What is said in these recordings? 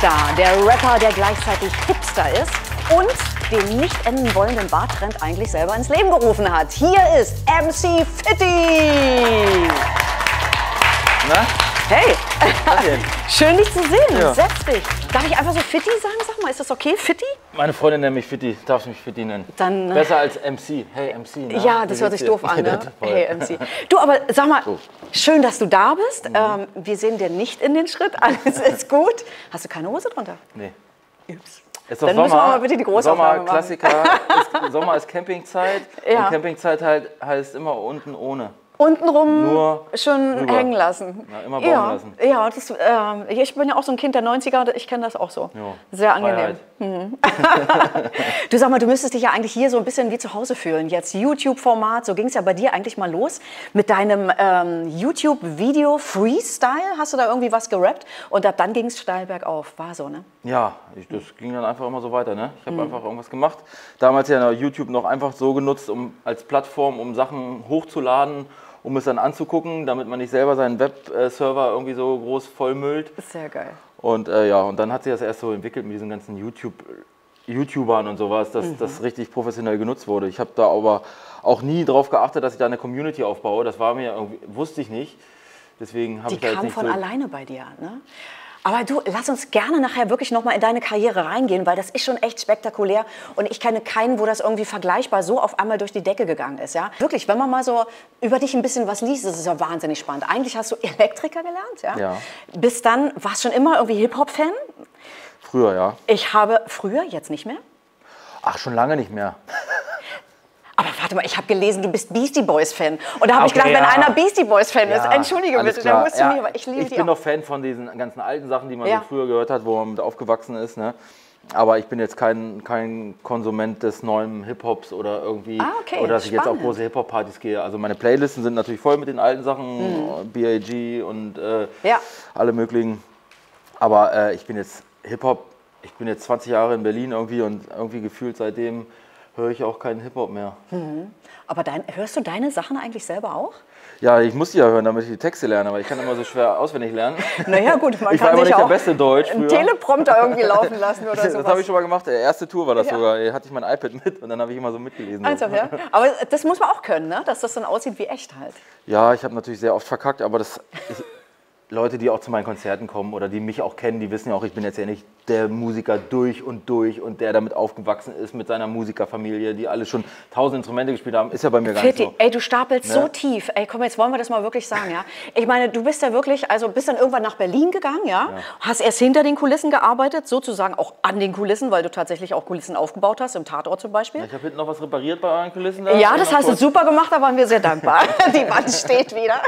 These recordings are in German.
da, der Rapper, der gleichzeitig Hipster ist und den nicht enden wollenden Bartrend eigentlich selber ins Leben gerufen hat. Hier ist MC Fitti. Na? Hey, schön dich zu sehen. Ja. Setz dich. Darf ich einfach so Fitti sagen? Sag mal, ist das okay? Fitti? Meine Freundin nennt mich Fitti, darf mich Fitti nennen. Dann, äh, Besser als MC. Hey MC. na? Ja, Wie das hört sich doof an, ne? Hey, MC. Du, aber sag mal, So. schön, dass du da bist. Ähm, wir sehen dir nicht in den Schritt. Alles ist gut. Hast du keine Hose drunter? Nee. Ups. Ist Dann Sommer. müssen wir mal bitte die Großaufnahme Sommer, machen. Klassiker. ist, Sommer ist Campingzeit. Ja. Und Campingzeit halt, heißt immer unten ohne. Untenrum Nur schon rüber. hängen lassen. Ja, immer bauen ja, lassen. Ja, das, ähm, ich bin ja auch so ein Kind der 90er, ich kenne das auch so. Ja, Sehr angenehm. Freiheit. Du sag mal, du müsstest dich ja eigentlich hier so ein bisschen wie zu Hause fühlen. Jetzt YouTube-Format, so ging es ja bei dir eigentlich mal los. Mit deinem ähm, YouTube-Video Freestyle hast du da irgendwie was gerappt und ab dann ging es steil bergauf. War so, ne? Ja, ich, das ging dann einfach immer so weiter. Ne? Ich habe Mhm. einfach irgendwas gemacht. Damals ja YouTube noch einfach so genutzt, um als Plattform, um Sachen hochzuladen, um es dann anzugucken, damit man nicht selber seinen Webserver irgendwie so groß vollmüllt. Sehr geil. Und äh, ja, und dann hat sich das erst so entwickelt mit diesen ganzen YouTube, YouTubern und sowas, dass das richtig professionell genutzt wurde. Ich habe da aber auch nie darauf geachtet, dass ich da eine Community aufbaue. Das war mir irgendwie, wusste ich nicht. Deswegen habe ich da jetzt kam nicht von so. alleine bei dir, ne? Aber du, lass uns gerne nachher wirklich nochmal in deine Karriere reingehen, weil das ist schon echt spektakulär und ich kenne keinen, wo das irgendwie vergleichbar so auf einmal durch die Decke gegangen ist, ja? Wirklich, wenn man mal so über dich ein bisschen was liest, das ist ja wahnsinnig spannend. Eigentlich hast du Elektriker gelernt, ja? Ja. Bis dann, warst schon immer irgendwie Hip-Hop-Fan? Früher, ja. Ich habe früher, jetzt nicht mehr. Ach, schon lange nicht mehr. Aber warte mal, ich habe gelesen, du bist Beastie Boys-Fan. Und da habe ich Okay, gedacht, wenn ja. einer Beastie Boys-Fan ist, Ja, entschuldige alles bitte, klar. dann musst du Ja, mir, aber ich liebe Ich bin auch. noch Fan von diesen ganzen alten Sachen, die man so früher gehört hat, wo man mit aufgewachsen ist. Ne? Aber ich bin jetzt kein, kein Konsument des neuen Hip-Hops oder irgendwie, Ah, okay, oder dass ich jetzt auf spannend. große Hip-Hop-Partys gehe. Also meine Playlisten sind natürlich voll mit den alten Sachen, B.I.G. und äh, Mhm. Ja. alle möglichen. Aber äh, ich bin jetzt Hip-Hop, ich bin jetzt 20 Jahre in Berlin irgendwie und irgendwie gefühlt seitdem höre ich auch keinen Hip-Hop mehr. Aber dein, hörst du deine Sachen eigentlich selber auch? Ja, ich muss die ja hören, damit ich die Texte lerne, aber ich kann immer so schwer auswendig lernen. Naja, gut, man Ich kann war sich nicht der auch Beste in Deutsch einen früher. Teleprompter irgendwie laufen lassen oder Das sowas. habe ich schon mal gemacht. Die erste Tour war das Ja. sogar. Da hatte ich mein iPad mit und dann habe ich immer so mitgelesen. Also, ja. Aber das muss man auch können, ne? dass das dann aussieht wie echt halt. Ja, ich habe natürlich sehr oft verkackt, aber das ich, Leute, die auch zu meinen Konzerten kommen oder die mich auch kennen, die wissen ja auch, ich bin jetzt ja nicht der Musiker durch und durch und der damit aufgewachsen ist mit seiner Musikerfamilie, die alle schon tausend Instrumente gespielt haben. Ist ja bei mir gar nicht so. ey, du stapelst so Ne? tief. Ey, komm, jetzt wollen wir das mal wirklich sagen, ja. Ich meine, du bist ja wirklich, also bist dann irgendwann nach Berlin gegangen, ja. Hast erst hinter den Kulissen gearbeitet, sozusagen auch an den Kulissen, weil du tatsächlich auch Kulissen aufgebaut hast, im Tatort zum Beispiel. Ich habe hinten noch was repariert bei euren Kulissen da. Ja, das hast du super gemacht, da waren wir sehr dankbar. Die Wand steht wieder.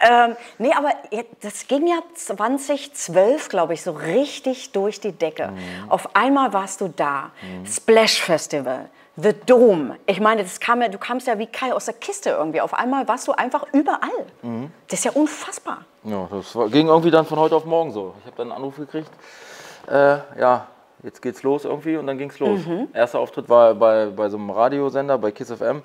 ähm, nee, aber je- das ging ja 2012, glaube ich, so richtig durch die Decke. Mhm. Auf einmal warst du da. Splash Festival. The Dome. Ich meine, das kam ja, du kamst ja wie Kai aus der Kiste irgendwie. Auf einmal warst du einfach überall. Mhm. Das ist ja unfassbar. Ja, das war, ging irgendwie dann von heute auf morgen so. Ich habe dann einen Anruf gekriegt, äh, ja, jetzt geht's los irgendwie und dann ging's los. Mhm. Erster Auftritt war bei, bei so einem Radiosender, bei Kiss FM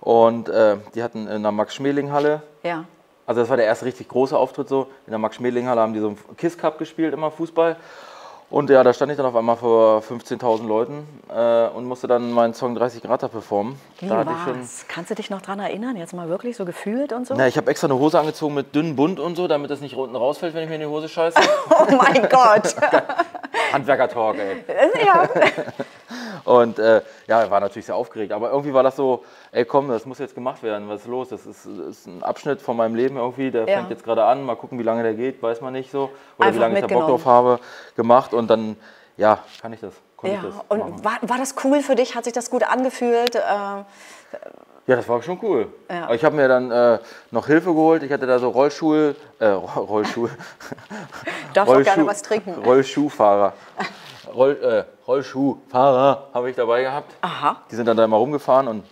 und äh, die hatten in der Max-Schmeling-Halle, Ja. Also das war der erste richtig große Auftritt so, in der Max-Schmeling-Halle haben die so einen Kiss Cup gespielt, immer Fußball. Und ja, da stand ich dann auf einmal vor 15.000 Leuten äh, und musste dann meinen Song 30 Grad da performen. Wie da war's? Kannst du dich noch dran erinnern? Jetzt mal wirklich so gefühlt und so? na, ich habe extra eine Hose angezogen mit dünnen Bund und so, damit das nicht unten rausfällt, wenn ich mir in die Hose scheiße. Oh mein Gott. Handwerker-Talk, ey. ja. Und äh, ja, war natürlich sehr aufgeregt. Aber irgendwie war das so, ey komm, das muss jetzt gemacht werden. Was ist los? Das ist, ist ein Abschnitt von meinem Leben irgendwie. Der Ja. fängt jetzt gerade an. Mal gucken, wie lange der geht. Weiß man nicht so. Oder Einfach wie lange ich da Bock drauf habe. Gemacht. Und dann, ja, kann ich das. Ja, das machen. und war, war das cool für dich? Hat sich das gut angefühlt? Äh, Ja, das war schon cool. Ja. Ich habe mir dann äh, noch Hilfe geholt. Ich hatte da so Rollschuhe, äh, Ro- Rollschuhe. darfst auch gerne was trinken. Rollschuhfahrer. Roll, äh, Rollschuhfahrer habe ich dabei gehabt. Aha. Die sind dann da immer rumgefahren und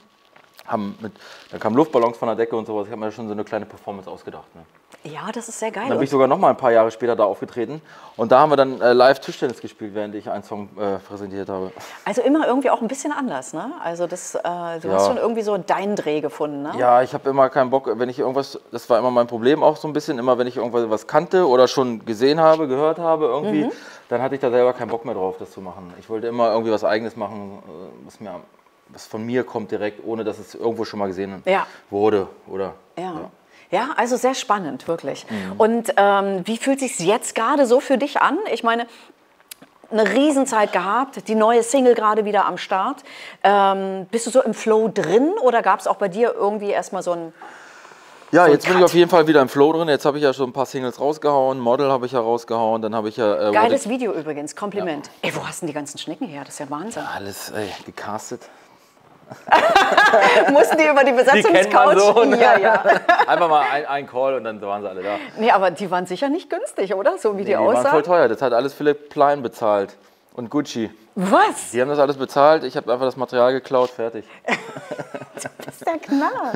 haben mit, da kamen Luftballons von der Decke und sowas. Ich habe mir schon so eine kleine Performance ausgedacht. Ne? Ja, das ist sehr geil. Dann bin Und ich sogar noch mal ein paar Jahre später da aufgetreten. Und da haben wir dann äh, live Tischtennis gespielt, während ich einen Song äh, präsentiert habe. also immer irgendwie auch ein bisschen anders, ne? Also das, äh, du Ja. hast schon irgendwie so deinen Dreh gefunden, ne? Ja, ich habe immer keinen Bock, wenn ich irgendwas, das war immer mein Problem auch so ein bisschen, immer wenn ich irgendwas was kannte oder schon gesehen habe, gehört habe irgendwie, Mhm. dann hatte ich da selber keinen Bock mehr drauf, das zu machen. Ich wollte immer irgendwie was Eigenes machen, äh, was, mir, was von mir kommt direkt, ohne dass es irgendwo schon mal gesehen Ja. wurde. Oder, Ja. Ja, also sehr spannend, wirklich. Mhm. Und ähm, wie fühlt sich jetzt gerade so für dich an? Ich meine, eine Riesenzeit gehabt, die neue Single gerade wieder am Start. Ähm, bist du so im Flow drin oder gab es auch bei dir irgendwie erstmal so ein. Ja, So jetzt bin ich Cut. auf jeden Fall wieder im Flow drin. Jetzt habe ich ja schon ein paar Singles rausgehauen, Model habe ich ja rausgehauen, dann habe ich ja... Äh, Geiles Video übrigens, Kompliment. Ey, wo hast denn die ganzen Schnicken her? Das ist ja Wahnsinn. Alles ey, gecastet. Mussten die über die Besetzungscouch? ne? Ja, ja. Einfach mal ein, ein Call und dann waren sie alle da. Nee, aber die waren sicher nicht günstig, oder? So wie die, Die waren voll aussahen. teuer. Das hat alles Philipp Plein bezahlt. Und Gucci. Was? Die haben das alles bezahlt. Ich habe einfach das Material geklaut. Fertig. Das ist der Knaller.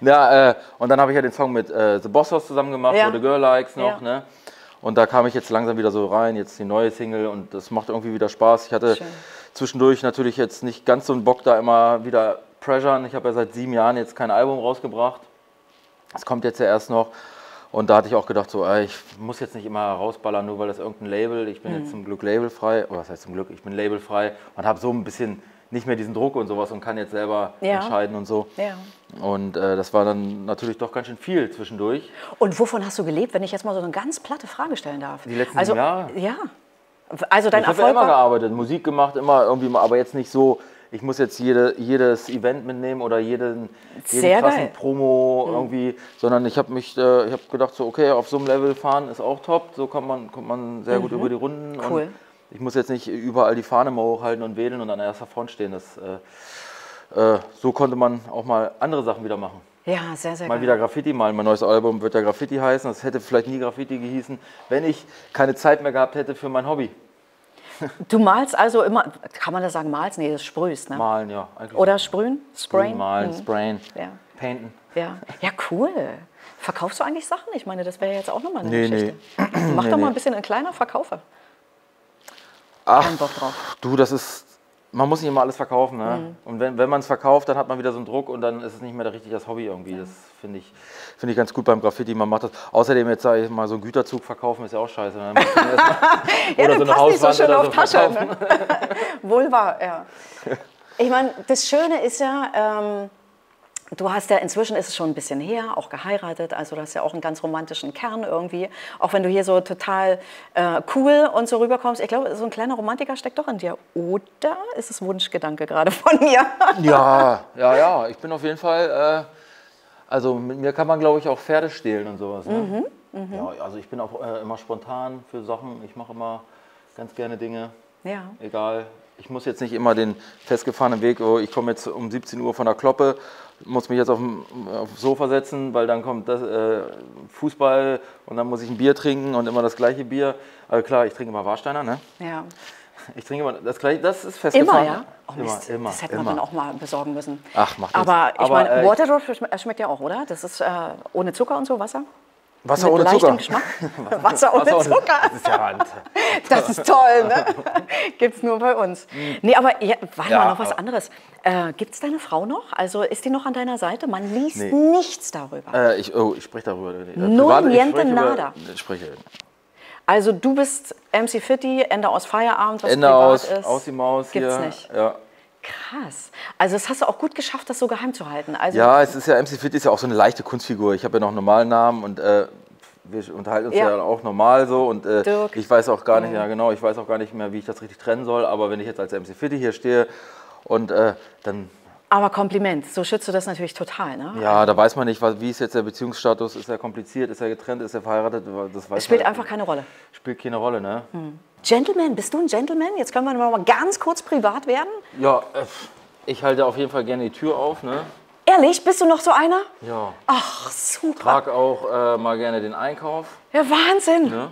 Ja, äh, und dann habe ich ja den Song mit äh, The Boss House zusammen gemacht, Ja. The Girl Likes noch. Ja. Ne? Und da kam ich jetzt langsam wieder so rein. Jetzt die neue Single und das macht irgendwie wieder Spaß. Ich hatte Schön. zwischendurch natürlich jetzt nicht ganz so einen Bock, da immer wieder pressuren. Ich habe ja seit sieben Jahren jetzt kein Album rausgebracht. Das kommt jetzt ja erst noch. Und da hatte ich auch gedacht, so, ich muss jetzt nicht immer rausballern, nur weil das irgendein Label, ich bin Mhm. jetzt zum Glück labelfrei, oder was heißt zum Glück, ich bin labelfrei und habe so ein bisschen nicht mehr diesen Druck und sowas und kann jetzt selber Ja. entscheiden und so. Ja. Und äh, das war dann natürlich doch ganz schön viel zwischendurch. Und wovon hast du gelebt, wenn ich jetzt mal so eine ganz platte Frage stellen darf? Die letzten also, Jahre? Ja. Also dein ich habe ja Erfolg immer gearbeitet, Musik gemacht, immer irgendwie, mal, aber jetzt nicht so, ich muss jetzt jede, jedes Event mitnehmen oder jeden, jeden krassen geil. Promo irgendwie, sondern ich habe mich, äh, ich habe gedacht, so okay, auf so einem Level fahren ist auch top, so kommt man, kommt man sehr gut über die Runden. Mhm. Cool. Und ich muss jetzt nicht überall die Fahne mal hochhalten und wedeln und an erster Front stehen. Das, äh, äh, so konnte man auch mal andere Sachen wieder machen. ja, sehr, sehr Mal geil. wieder Graffiti malen. Mein neues Album wird ja Graffiti heißen. Das hätte vielleicht nie Graffiti gehießen, wenn ich keine Zeit mehr gehabt hätte für mein Hobby. Du malst also immer, kann man das sagen, malst? Nee, das sprühst, ne? Malen, ja. Oder sprühen? Sprayen? Malen, Mhm. sprayen, Ja. painten. Ja. ja, cool. Verkaufst du eigentlich Sachen? Ich meine, das wäre jetzt auch nochmal eine Nee, Geschichte. Mach Nee, doch mal nee. ein bisschen ein kleiner Verkaufer. Ach, Kein Bock drauf. du, das ist. Man muss nicht immer alles verkaufen. Ne? Mhm. Und wenn, wenn man es verkauft, dann hat man wieder so einen Druck und dann ist es nicht mehr richtig das Hobby irgendwie. Das finde ich, find ich ganz gut beim Graffiti. Man macht das. Außerdem jetzt sage ich mal, so einen Güterzug verkaufen ist ja auch scheiße. Ne? Ja, oder der so eine passt nicht so Hauswand schön oder auf so Tasche. verkaufen. Ne? Wohl wahr, ja. Ich meine, das Schöne ist ja, ähm, du hast ja inzwischen ist es schon ein bisschen her, auch geheiratet, also du hast ja auch einen ganz romantischen Kern irgendwie. Auch wenn du hier so total äh, cool und so rüberkommst. Ich glaube, so ein kleiner Romantiker steckt doch in dir. Oder ist es Wunschgedanke gerade von mir? Ja, ja, ja. Ich bin auf jeden Fall. Äh, also mit mir kann man, glaube ich, auch Pferde stehlen und sowas. Ne? Mhm, Ja, also ich bin auch äh, immer spontan für Sachen. Ich mache immer ganz gerne Dinge. Ja. Egal. Ich muss jetzt nicht immer den festgefahrenen Weg, oh, ich komme jetzt um 17 Uhr von der Kloppe, muss mich jetzt auf dem aufs Sofa setzen, weil dann kommt das, äh, Fußball und dann muss ich ein Bier trinken und immer das gleiche Bier. Also klar, ich trinke immer Warsteiner, ne? Ja. Ich trinke immer das gleiche, das ist Immer, festgefahren. ja? Oh, immer, immer, das hätte man immer. dann auch mal besorgen müssen. Ach, macht nichts. Aber ich meine, äh, Waterdrop schme- schmeckt ja auch, oder? Das ist äh, ohne Zucker und so, Wasser? Wasser Mit ohne Zucker. Geschmack? Wasser ohne Wasser Zucker. Das ist ja Hand. Das ist toll, ne? Gibt's nur bei uns. Nee, aber ja, warte Ja, mal, noch was anderes. Äh, gibt's deine Frau noch? Also ist die noch an deiner Seite? Man liest Nee. nichts darüber. Äh, ich, oh, ich spreche darüber. Äh, No ich niente über- nada. Ich spreche. Also du bist MC Fitti, Ende aus Feierabend, was Ende aus, ist. aus die Maus Gibt's hier. nicht. Ja. Krass. Also das hast du auch gut geschafft, das so geheim zu halten. Also ja, es ist ja, MC Fit ist ja auch so eine leichte Kunstfigur. Ich habe ja noch einen normalen Namen und äh, wir unterhalten uns Ja. ja, auch normal so. Und äh, ich weiß auch gar nicht, ja genau, ich weiß auch gar nicht mehr, wie ich das richtig trennen soll. Aber wenn ich jetzt als MC Fitti hier stehe und äh, dann, Aber Kompliment, so schützt du das natürlich total, ne? ja, da weiß man nicht, wie ist jetzt der Beziehungsstatus, ist er kompliziert, ist er getrennt, ist er verheiratet, das weiß Es spielt man einfach keine Rolle. Spielt keine Rolle, ne? Gentleman, bist du ein Gentleman? Jetzt können wir mal ganz kurz privat werden. Ja, äh, ich halte auf jeden Fall gerne die Tür auf, ne? Ehrlich, bist du noch so einer? Ja. Ach, super. Trag auch äh, mal gerne den Einkauf. Ja, Wahnsinn. Ne?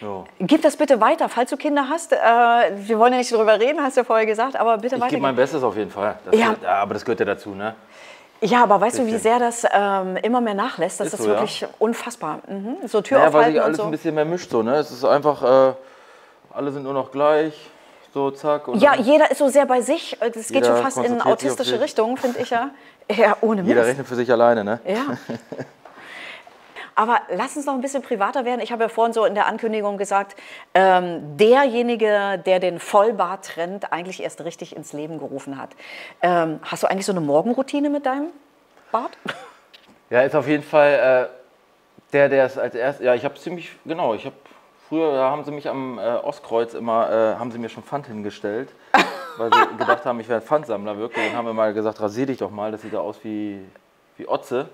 Ja. Gib das bitte weiter, falls du Kinder hast. Äh, wir wollen ja nicht drüber reden, hast du ja vorher gesagt, aber bitte Ich weiter. gebe mein Bestes auf jeden Fall. Das Ja. gehört, ja, aber das gehört ja dazu, ne? Ja, aber weißt du, wie Bisschen. sehr das ähm, immer mehr nachlässt? Das Ist ist, so, ja. wirklich unfassbar. Mhm. So Tür Naja, weil aufhalten sich und alles so. ein bisschen mehr mischt so, ne? Es ist einfach, äh, alle sind nur noch gleich, so zack. Und Ja, jeder ist so sehr bei sich. Das geht Jeder schon fast in sich autistische sich. Richtung, finde ich ja. Ja, ohne jeder Mist. rechnet für sich alleine, ne? Ja. Aber lass uns noch ein bisschen privater werden. Ich habe ja vorhin so in der Ankündigung gesagt, ähm, derjenige, der den Vollbart-Trend eigentlich erst richtig ins Leben gerufen hat. Ähm, hast du eigentlich so eine Morgenroutine mit deinem Bart? Ja, ist auf jeden Fall äh, der, der es als erstes. Ja, ich habe ziemlich, genau, ich habe früher da haben sie mich am äh, Ostkreuz immer, äh, haben sie mir schon Pfand hingestellt, weil sie gedacht haben, ich wäre ein Pfandsammler wirklich. Dann haben wir mal gesagt, rasier dich doch mal, das sieht ja aus wie, wie Otze.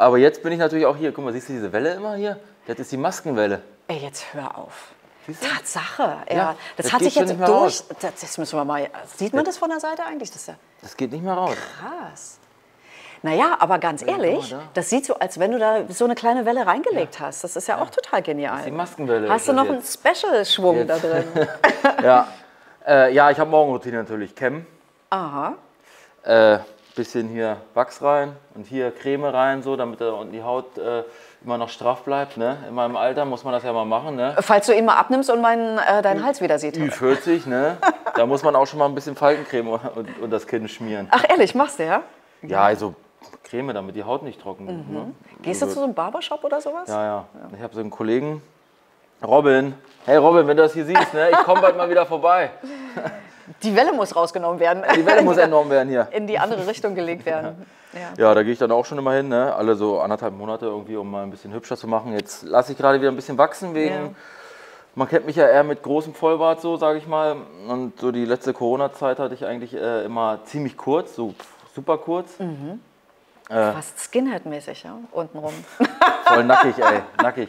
Aber jetzt bin ich natürlich auch hier. Guck mal, siehst du diese Welle immer hier? Das ist die Maskenwelle. Ey, jetzt hör auf. Tatsache. Ja, Ja, das, das hat sich jetzt nicht mehr durch. raus. Das, das müssen wir mal. Sieht man das von der Seite eigentlich? Das ist ja Das geht nicht mehr raus. krass. Naja, aber ganz ehrlich, da. das sieht so, als wenn du da so eine kleine Welle reingelegt hast. Das ist ja, auch total genial. Die Maskenwelle. Hast du ist noch das einen Special-Schwung da drin? Ja, äh, ja ich habe Morgenroutine natürlich. Chem, Aha. äh, bisschen hier Wachs rein und hier Creme rein, so, damit da unten die Haut äh, immer noch straff bleibt. Ne? In meinem Alter muss man das ja mal machen. Ne? Falls du ihn mal abnimmst und meinen, äh, deinen Hals wieder sieht. Ü40, ne? da muss man auch schon mal ein bisschen Faltencreme und, und das Kinn schmieren. Ach ehrlich, machst du ja? Ja, also Creme, damit die Haut nicht trocken wird. Ne? Gehst du zu so einem Barbershop oder sowas? Ja, ja. Ich habe so einen Kollegen, Robin. Hey Robin, wenn du das hier siehst, ne? ich komme bald mal wieder vorbei. Die Welle muss rausgenommen werden. Die Welle muss entnommen werden hier. in die andere Richtung gelegt werden. Ja. Ja, da gehe ich dann auch schon immer hin, ne? alle so anderthalb Monate irgendwie, um mal ein bisschen hübscher zu machen. Jetzt lasse ich gerade wieder ein bisschen wachsen wegen, Ja. man kennt mich ja eher mit großem Vollbart so, sage ich mal. Und so die letzte Corona-Zeit hatte ich eigentlich äh, immer ziemlich kurz, so super kurz. Fast Skinhead-mäßig, ja, untenrum. Voll nackig, ey, nackig.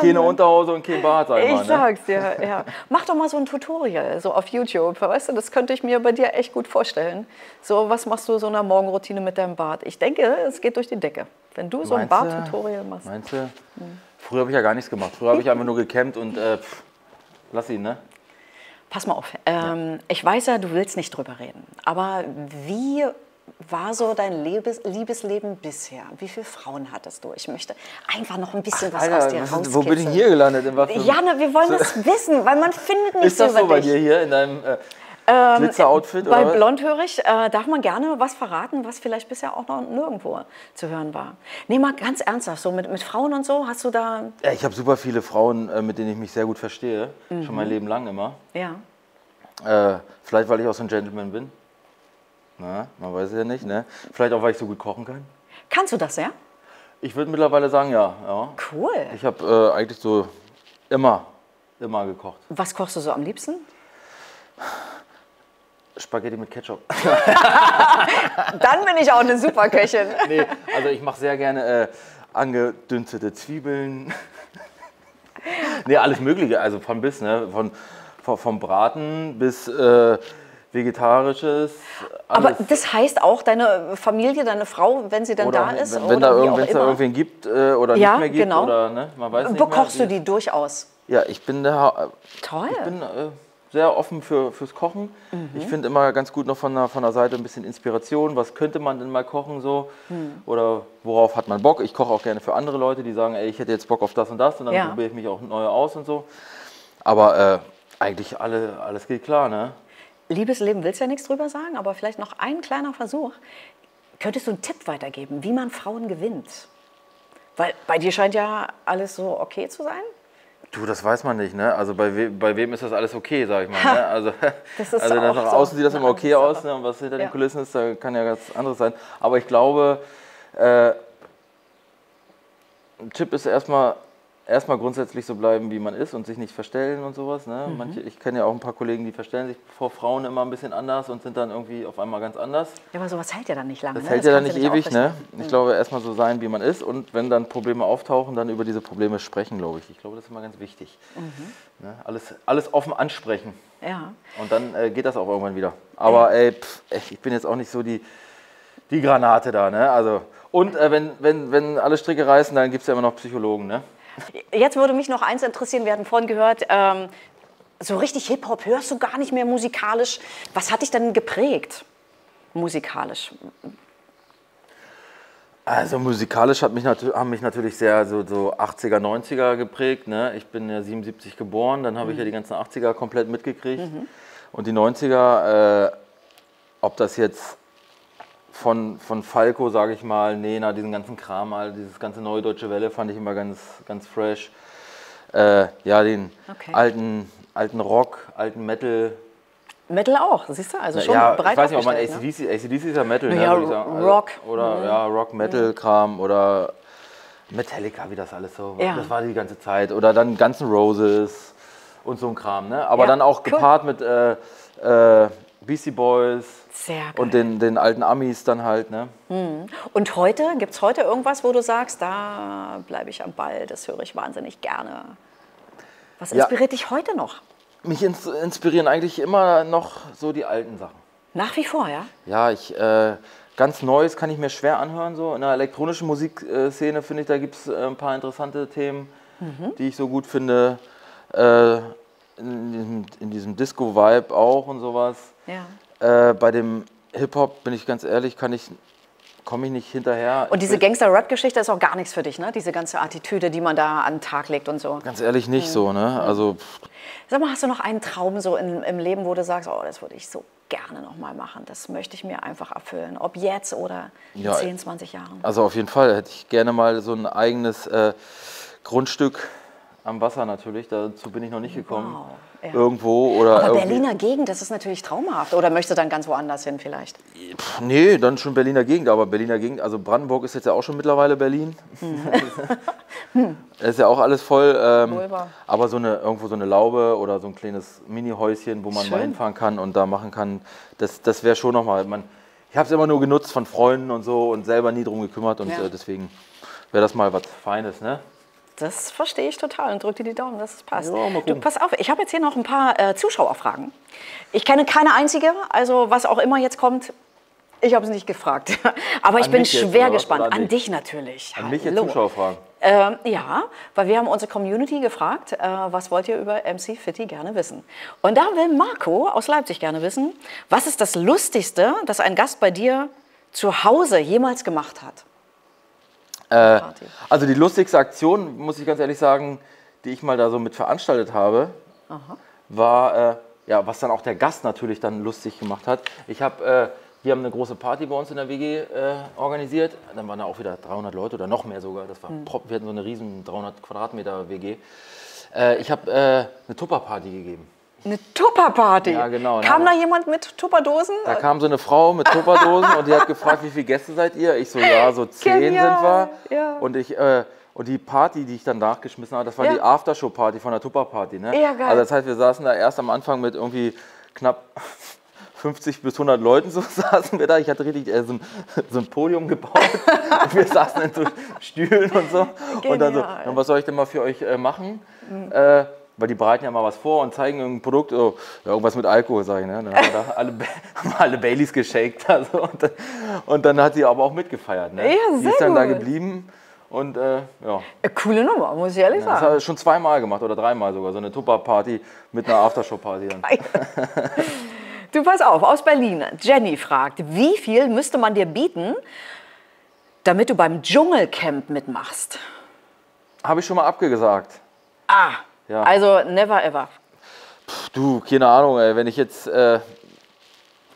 Keine Unterhose und kein Bart, sag ich, Ich mal. Ne? sag's dir, ja. Mach doch mal so ein Tutorial, so auf YouTube. Weißt du, das könnte ich mir bei dir echt gut vorstellen. So, was machst du so einer Morgenroutine mit deinem Bart? Ich denke, es geht durch die Decke. Wenn du so ein? Bart-Tutorial machst. Meinst du? Früher habe ich ja gar nichts gemacht. Früher habe ich einfach nur gekämmt und äh, pff, lass ihn, ne? Pass mal auf. Ähm, ich weiß ja, du willst nicht drüber reden. Aber wie war so dein Liebes Liebesleben bisher? Wie viele Frauen hattest du? Ich möchte einfach noch ein bisschen was aus Alter, dir was rauskitzeln. wo bin ich hier gelandet? In was Ja, ne, wir wollen das wissen, weil man findet nicht Ist das so so bei dich. dir hier in deinem äh, Glitzer-Outfit? Bei was? Blondhörig äh, darf man gerne was verraten, was vielleicht bisher auch noch nirgendwo zu hören war. Nee, mal ganz ernsthaft, so mit, mit Frauen und so, hast du da, Ja, ich habe super viele Frauen, äh, mit denen ich mich sehr gut verstehe. Schon mein Leben lang immer. ja. Äh, vielleicht, weil ich auch so ein Gentleman bin. Na, man weiß es ja nicht, ne? Vielleicht auch, weil ich so gut kochen kann. Kannst du das, ja? Ich würde mittlerweile sagen, ja. ja. Cool. Ich habe äh, eigentlich so immer, immer gekocht. Was kochst du so am liebsten? Spaghetti mit Ketchup. Dann bin ich auch eine Superköchin. nee, also ich mache sehr gerne äh, angedünstete Zwiebeln. nee, alles Mögliche, also von bis, ne? Von, von, vom Braten bis äh, vegetarisches. Aber alles. das heißt auch, deine Familie, deine Frau, wenn sie dann oder da ist, wenn, wenn oder da irgend- da irgendwen gibt äh, oder Ja, nicht mehr gibt genau. oder ne, man weiß nicht mehr. bekochst du wie- die durchaus. Ja, ich bin da Toll. Ich bin äh, sehr offen für, fürs Kochen. Mhm. Ich finde immer ganz gut noch von der, von der Seite ein bisschen Inspiration. Was könnte man denn mal kochen so? Mhm. Oder worauf hat man Bock? Ich koche auch gerne für andere Leute, die sagen, ey, ich hätte jetzt Bock auf das und das und dann Ja. probiere ich mich auch neu aus und so. Aber äh, eigentlich alle, alles geht klar, ne? Liebesleben willst du ja nichts drüber sagen, aber vielleicht noch ein kleiner Versuch. Könntest du einen Tipp weitergeben, wie man Frauen gewinnt? Weil bei dir scheint ja alles so okay zu sein. Du, das weiß man nicht, ne? Also bei, we bei wem ist das alles okay, sag ich mal. Ne? Also, Das ist also nach so außen sieht das immer okay aus, ne? und was hinter Ja. den Kulissen ist, da kann ja ganz anderes sein. Aber ich glaube, äh, ein Tipp ist erstmal erstmal grundsätzlich so bleiben, wie man ist und sich nicht verstellen und sowas. Ne? Mhm. Manche, ich kenne ja auch ein paar Kollegen, die verstellen sich vor Frauen immer ein bisschen anders und sind dann irgendwie auf einmal ganz anders. Ja, aber sowas hält ja dann nicht lange. Das ne? hält ja dann nicht ewig, ne? Ich glaube, erstmal so sein, wie man ist und wenn dann Probleme auftauchen, dann über diese Probleme sprechen, glaube ich. Ich glaube, das ist immer ganz wichtig. Ne? Alles, alles offen ansprechen Ja. und dann äh, geht das auch irgendwann wieder. Aber ey, pff, ich bin jetzt auch nicht so die, die Granate da, ne? Also, und äh, wenn, wenn, wenn alle Stricke reißen, dann gibt es ja immer noch Psychologen, ne? Jetzt würde mich noch eins interessieren. Wir hatten vorhin gehört, ähm, so richtig Hip-Hop hörst du gar nicht mehr musikalisch. Was hat dich denn geprägt musikalisch? Also musikalisch hat mich haben mich natürlich sehr so, so 80er, 90er geprägt. Ne? Ich bin ja 77 geboren, dann habe ich ja die ganzen 80er komplett mitgekriegt. Und die 90er, äh, ob das jetzt von, von Falco, sage ich mal, Nena, diesen ganzen Kram, all dieses ganze neue Deutsche Welle fand ich immer ganz, ganz fresh. Äh, ja, den Okay. alten, alten Rock, alten Metal. Metal auch, siehst du? Also schon ja, breit ich weiß nicht, ob man aufgestellt, ne? ACDC, ACDC ist ja Metal, Ja, ne, ich sagen. Also, Rock. Oder ja, Rock, Metal-Kram oder Metallica, wie das alles so Ja. Das war die ganze Zeit. Oder dann Guns N' Roses und so ein Kram. Ne? Aber Ja, dann auch cool. gepaart mit äh, äh, Beastie Boys und den, den alten Amis dann halt. Ne? Und heute, gibt es heute irgendwas, wo du sagst, da bleibe ich am Ball, das höre ich wahnsinnig gerne? Was Ja. inspiriert dich heute noch? Mich ins inspirieren eigentlich immer noch so die alten Sachen. Nach wie vor, ja? Ja, ich äh, ganz Neues kann ich mir schwer anhören. So. In der elektronischen Musikszene finde ich, da gibt es äh, ein paar interessante Themen, die ich so gut finde. Äh, in diesem, in diesem Disco-Vibe auch und sowas. Ja. Äh, bei dem Hip-Hop, bin ich ganz ehrlich, kann ich, komme ich nicht hinterher. Und diese Gangster-Rap-Geschichte ist auch gar nichts für dich, ne? Diese ganze Attitüde, die man da an den Tag legt und so. Ganz ehrlich nicht so, ne? Also Sag mal, hast du noch einen Traum so in, im Leben, wo du sagst, oh, das würde ich so gerne noch mal machen. Das möchte ich mir einfach erfüllen. Ob jetzt oder in Ja, 10, 20 Jahren. Also auf jeden Fall hätte ich gerne mal so ein eigenes äh, Grundstück am Wasser natürlich. Dazu bin ich noch nicht gekommen. Wow, ja. Irgendwo oder Aber irgendwie- Berliner Gegend, das ist natürlich traumhaft. Oder möchtest du dann ganz woanders hin vielleicht? Pff, Nee, dann schon Berliner Gegend, aber Berliner Gegend, also Brandenburg ist jetzt ja auch schon mittlerweile Berlin. Das ist ja auch alles voll. Ähm, aber so eine, irgendwo so eine Laube oder so ein kleines Mini-Häuschen, wo man mal Schön. hinfahren kann und da machen kann, das, das wäre schon nochmal. Man, ich habe es immer nur genutzt von Freunden und so und selber nie drum gekümmert und Ja. äh, deswegen wäre das mal was Feines, ne? Das verstehe ich total und drück dir die Daumen, dass es passt. Ja, mal du, pass auf, ich habe jetzt hier noch ein paar äh, Zuschauerfragen. Ich kenne keine einzige, also was auch immer jetzt kommt, ich habe es nicht gefragt. Aber ich An bin mich jetzt, schwer was? gespannt. An An dich? natürlich. An mich jetzt. Zuschauerfragen. Ähm, ja, weil wir haben unsere Community gefragt, äh, was wollt ihr über MC Fitti gerne wissen? Und da will Marco aus Leipzig gerne wissen, was ist das Lustigste, das ein Gast bei dir zu Hause jemals gemacht hat? Äh, also die lustigste Aktion, muss ich ganz ehrlich sagen, die ich mal da so mit veranstaltet habe, war, äh, ja, was dann auch der Gast natürlich dann lustig gemacht hat. Ich habe, äh, wir haben eine große Party bei uns in der WG äh, organisiert. Dann waren da auch wieder 300 Leute oder noch mehr sogar. Das war prop, wir hatten so eine riesen 300 Quadratmeter WG. Äh, ich habe äh, eine Tupper-Party gegeben. Eine Tupperparty. Ja, genau, Kam da jemand mit Tupperdosen? Da kam so eine Frau mit Tupperdosen und die hat gefragt, wie viele Gäste seid ihr? Ich so, ja, so zehn Genial, sind wir. ja. Und, ich, äh, und die Party, die ich dann nachgeschmissen habe, das war Ja. die Aftershow-Party von der Tupper-Party. Ne? Ja, geil. Also das heißt, wir saßen da erst am Anfang mit irgendwie knapp 50 bis 100 Leuten, so saßen wir da. Ich hatte richtig äh, so, ein, so ein Podium gebaut und wir saßen in so Stühlen und so. Und dann so, Genial. "Na, was soll ich denn mal für euch äh, machen? Äh, weil die bereiten ja mal was vor und zeigen irgendein Produkt, oh, ja, irgendwas mit Alkohol, sag ich. Ne? Dann haben wir da alle, haben alle Baileys geshakt. Also, und, dann, und dann hat sie aber auch mitgefeiert. Ne? Ja, sehr ist dann da gut. geblieben und äh, ja. Coole Nummer, muss ich ehrlich Das sagen. hat er schon zweimal gemacht oder dreimal sogar. So eine Tupper-Party mit einer Aftershow-Party. Du pass auf, aus Berlin. Jenny fragt, wie viel müsste man dir bieten, damit du beim Dschungelcamp mitmachst? Habe ich schon mal abgesagt. Ah, Ja. also never ever. Du, keine Ahnung, ey, wenn ich jetzt äh,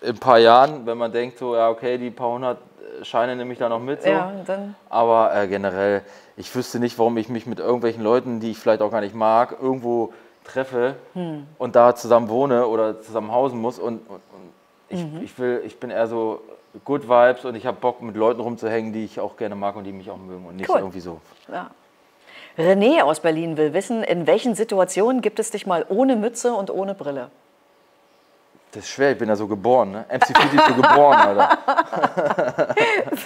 in ein paar Jahren, wenn man denkt, so, ja, okay, die paar hundert äh, Scheine nehme ich da noch mit. So. Ja, dann Aber äh, generell, ich wüsste nicht, warum ich mich mit irgendwelchen Leuten, die ich vielleicht auch gar nicht mag, irgendwo treffe Hm. und da zusammen wohne oder zusammen hausen muss. Und, und, und ich, Mhm. ich, will, ich bin eher so Good Vibes und ich habe Bock, mit Leuten rumzuhängen, die ich auch gerne mag und die mich auch mögen und nicht Cool. irgendwie so. Ja. René aus Berlin will wissen, in welchen Situationen gibt es dich mal ohne Mütze und ohne Brille? Das ist schwer, ich bin ja so geboren, ne? MC ist so geboren, Alter.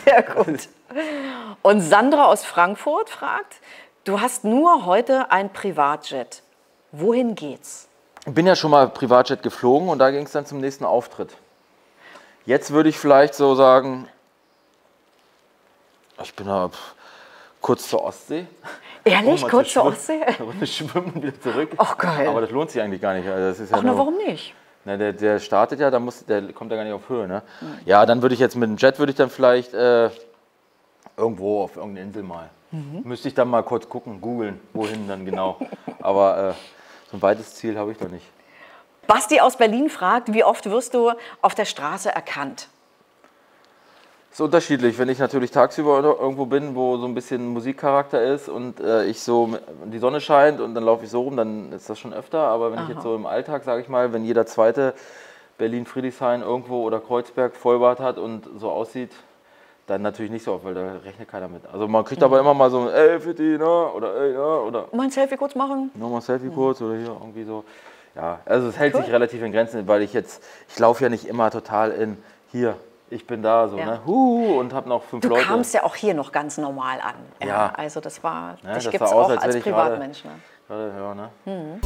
Sehr gut. Und Sandra aus Frankfurt fragt, du hast nur heute ein Privatjet. Wohin geht's? Ich bin ja schon mal Privatjet geflogen und da ging es dann zum nächsten Auftritt. Jetzt würde ich vielleicht so sagen, ich bin da kurz zur Ostsee. Ehrlich, kurz zu zur. Ostsee? Eine Runde schwimmen und wieder zurück. Ach, geil. Aber das lohnt sich eigentlich gar nicht. Also das ist ja Ach, na, nur- warum nicht? Na, der, der startet ja, da muss, der kommt ja gar nicht auf Höhe. Ne? Ja, dann würde ich jetzt mit dem Jet würde ich dann vielleicht äh, Irgendwo auf irgendeiner Insel mal. Müsste ich dann mal kurz gucken, googeln, wohin dann genau. Aber äh, so ein weites Ziel habe ich doch nicht. Basti aus Berlin fragt, wie oft wirst du auf der Straße erkannt? Ist unterschiedlich. Wenn ich natürlich tagsüber irgendwo bin, wo so ein bisschen Musikcharakter ist und äh, ich so die Sonne scheint und dann laufe ich so rum, dann ist das schon öfter. Aber wenn Aha. ich jetzt so im Alltag, sage ich mal, wenn jeder zweite Berlin-Friedrichshain irgendwo oder Kreuzberg Vollbart hat und so aussieht, dann natürlich nicht so oft, weil da rechnet keiner mit. Also man kriegt mhm. aber immer mal so ein ey Fitti, ne? Oder ey, ja, oder. Mal ein Selfie kurz machen? Nochmal ein Selfie mhm. kurz oder hier irgendwie so. Ja, also es hält cool. sich relativ in Grenzen, weil ich jetzt, ich laufe ja nicht immer total in hier, ich bin da so, ja. ne? Huhu, und habe noch fünf du Leute. Du kamst ja auch hier noch ganz normal an. Ja. ja. Also das war, ja, dich gibt es auch als, als Privatmensch. Grade, ne? Grade, ja, ne? Mhm.